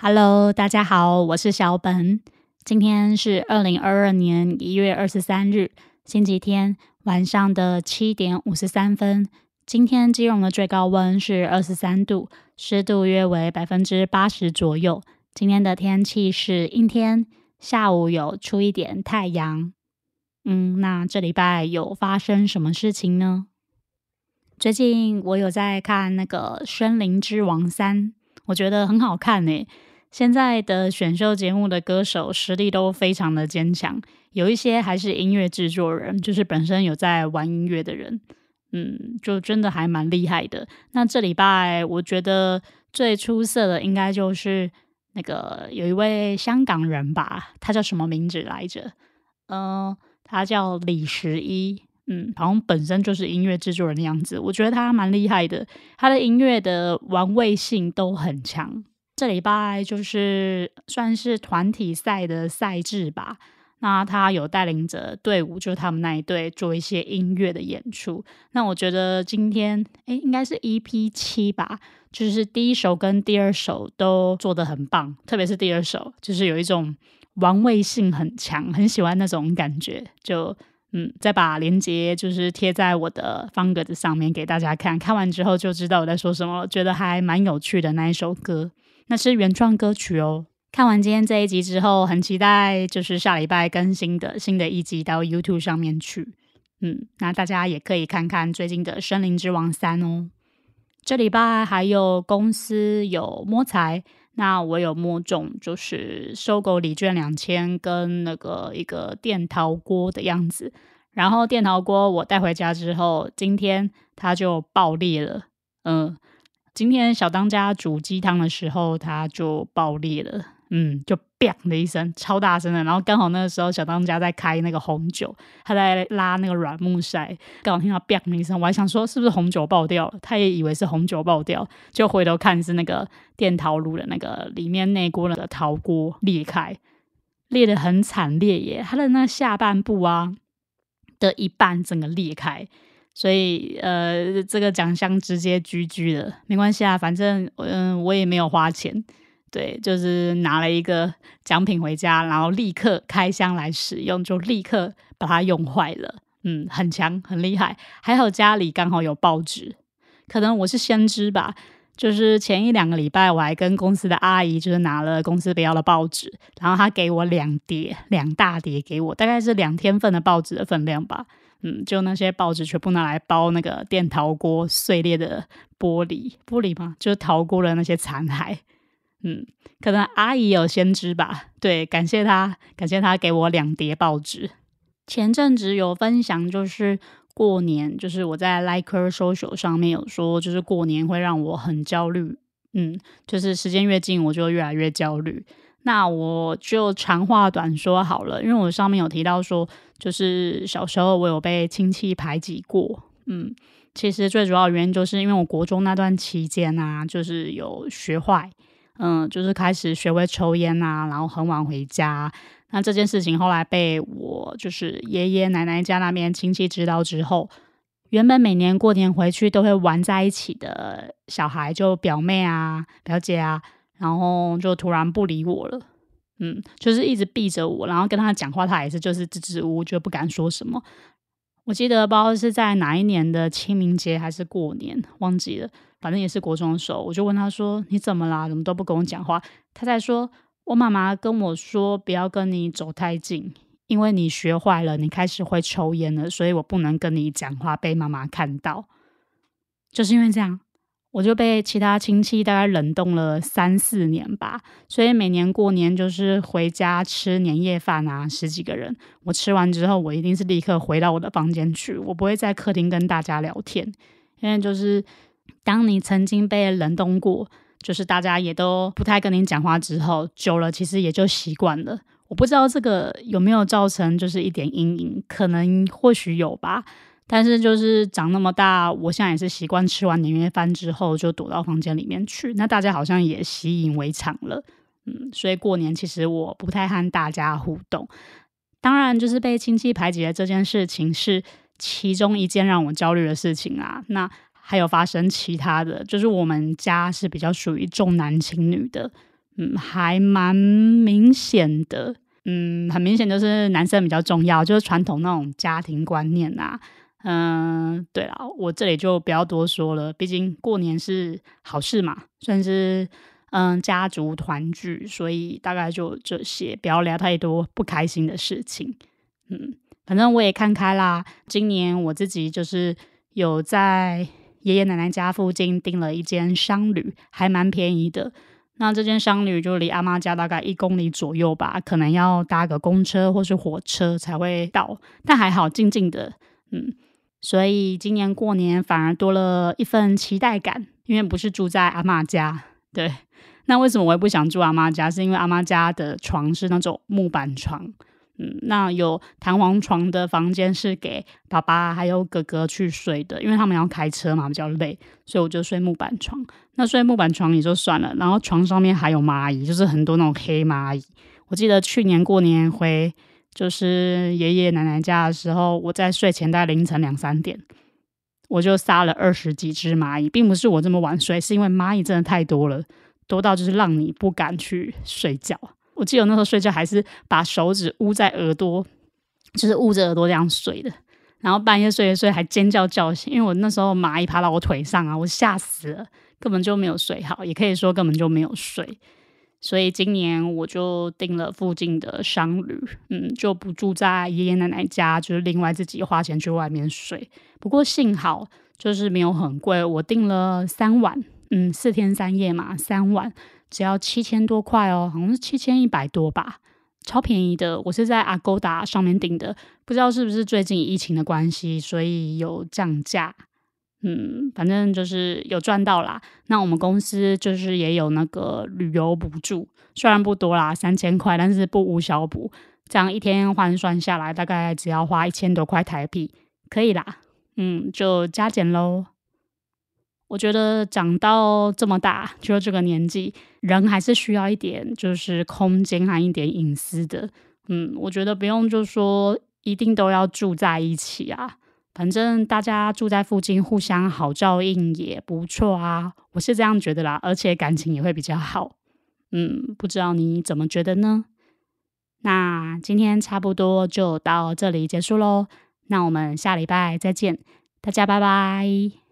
Hello，大家好，我是小本。今天是二零二二年一月二十三日，星期天晚上的七点五十三分。今天基隆的最高温是二十三度，湿度约为百分之八十左右。今天的天气是阴天，下午有出一点太阳。嗯，那这礼拜有发生什么事情呢？最近我有在看那个《森林之王三》，我觉得很好看诶。现在的选秀节目的歌手实力都非常的坚强，有一些还是音乐制作人，就是本身有在玩音乐的人，嗯，就真的还蛮厉害的。那这礼拜我觉得最出色的应该就是那个有一位香港人吧，他叫什么名字来着？嗯，他叫李十一，嗯，好像本身就是音乐制作人的样子。我觉得他蛮厉害的，他的音乐的玩味性都很强。这礼拜就是算是团体赛的赛制吧，那他有带领着队伍，就是他们那一队做一些音乐的演出。那我觉得今天，哎，应该是 EP 七吧，就是第一首跟第二首都做的很棒，特别是第二首，就是有一种玩味性很强，很喜欢那种感觉。就嗯，再把链接就是贴在我的方格子上面给大家看，看完之后就知道我在说什么，觉得还蛮有趣的那一首歌。那是原创歌曲哦。看完今天这一集之后，很期待就是下礼拜更新的新的一集到 YouTube 上面去。嗯，那大家也可以看看最近的《森林之王三》哦。这礼拜还有公司有摸财，那我有摸中，就是收购礼券两千跟那个一个电陶锅的样子。然后电陶锅我带回家之后，今天它就爆裂了。嗯。今天小当家煮鸡汤的时候，它就爆裂了，嗯，就“砰”的一声，超大声的。然后刚好那个时候，小当家在开那个红酒，他在拉那个软木塞，刚好听到“砰”的一声，我还想说是不是红酒爆掉了，他也以为是红酒爆掉，就回头看是那个电陶炉的那个里面内锅那个陶锅裂开，裂的很惨烈耶，他的那下半部啊的一半整个裂开。所以，呃，这个奖项直接居居的，没关系啊，反正，嗯，我也没有花钱，对，就是拿了一个奖品回家，然后立刻开箱来使用，就立刻把它用坏了，嗯，很强，很厉害。还好家里刚好有报纸，可能我是先知吧，就是前一两个礼拜，我还跟公司的阿姨就是拿了公司不要的报纸，然后她给我两叠，两大叠给我，大概是两天份的报纸的分量吧。嗯，就那些报纸全部拿来包那个电陶锅碎裂的玻璃，玻璃吗？就是陶锅的那些残骸。嗯，可能阿姨有先知吧。对，感谢他，感谢他给我两叠报纸。前阵子有分享，就是过年，就是我在 Like Social 上面有说，就是过年会让我很焦虑。嗯，就是时间越近，我就越来越焦虑。那我就长话短说好了，因为我上面有提到说。就是小时候我有被亲戚排挤过，嗯，其实最主要原因就是因为我国中那段期间啊，就是有学坏，嗯，就是开始学会抽烟啊，然后很晚回家。那这件事情后来被我就是爷爷奶奶家那边亲戚知道之后，原本每年过年回去都会玩在一起的小孩，就表妹啊、表姐啊，然后就突然不理我了。嗯，就是一直避着我，然后跟他讲话，他也是就是支支吾吾，就不敢说什么。我记得不知道是在哪一年的清明节还是过年，忘记了，反正也是国中的时候，我就问他说：“你怎么啦？怎么都不跟我讲话？”他在说：“我妈妈跟我说，不要跟你走太近，因为你学坏了，你开始会抽烟了，所以我不能跟你讲话，被妈妈看到。”就是因为这样。我就被其他亲戚大概冷冻了三四年吧，所以每年过年就是回家吃年夜饭啊，十几个人。我吃完之后，我一定是立刻回到我的房间去，我不会在客厅跟大家聊天，因为就是当你曾经被冷冻过，就是大家也都不太跟你讲话之后，久了其实也就习惯了。我不知道这个有没有造成就是一点阴影，可能或许有吧。但是就是长那么大，我现在也是习惯吃完年夜饭之后就躲到房间里面去。那大家好像也习以为常了，嗯，所以过年其实我不太和大家互动。当然，就是被亲戚排挤的这件事情是其中一件让我焦虑的事情啊。那还有发生其他的，就是我们家是比较属于重男轻女的，嗯，还蛮明显的。嗯，很明显就是男生比较重要，就是传统那种家庭观念呐。嗯，对了，我这里就不要多说了，毕竟过年是好事嘛，算是嗯家族团聚，所以大概就这些，不要聊太多不开心的事情。嗯，反正我也看开啦，今年我自己就是有在爷爷奶奶家附近订了一间商旅，还蛮便宜的。那这间商旅就离阿妈家大概一公里左右吧，可能要搭个公车或是火车才会到，但还好静静的，嗯，所以今年过年反而多了一份期待感，因为不是住在阿妈家，对。那为什么我也不想住阿妈家？是因为阿妈家的床是那种木板床。嗯，那有弹簧床的房间是给爸爸还有哥哥去睡的，因为他们要开车嘛，比较累，所以我就睡木板床。那睡木板床也就算了，然后床上面还有蚂蚁，就是很多那种黑蚂蚁。我记得去年过年回就是爷爷奶奶家的时候，我在睡前大概凌晨两三点，我就杀了二十几只蚂蚁，并不是我这么晚睡，是因为蚂蚁真的太多了，多到就是让你不敢去睡觉。我记得那时候睡觉还是把手指捂在耳朵，就是捂着耳朵这样睡的。然后半夜睡一睡还尖叫叫醒，因为我那时候蚂蚁爬到我腿上啊，我吓死了，根本就没有睡好，也可以说根本就没有睡。所以今年我就订了附近的商旅，嗯，就不住在爷爷奶奶家，就是另外自己花钱去外面睡。不过幸好就是没有很贵，我订了三晚，嗯，四天三夜嘛，三晚。只要七千多块哦，好像是七千一百多吧，超便宜的。我是在 Agoda 上面订的，不知道是不是最近疫情的关系，所以有降价。嗯，反正就是有赚到啦。那我们公司就是也有那个旅游补助，虽然不多啦，三千块，但是不无小补。这样一天换算下来，大概只要花一千多块台币，可以啦。嗯，就加减喽。我觉得长到这么大，就这个年纪，人还是需要一点就是空间和一点隐私的。嗯，我觉得不用就说一定都要住在一起啊，反正大家住在附近，互相好照应也不错啊。我是这样觉得啦，而且感情也会比较好。嗯，不知道你怎么觉得呢？那今天差不多就到这里结束喽。那我们下礼拜再见，大家拜拜。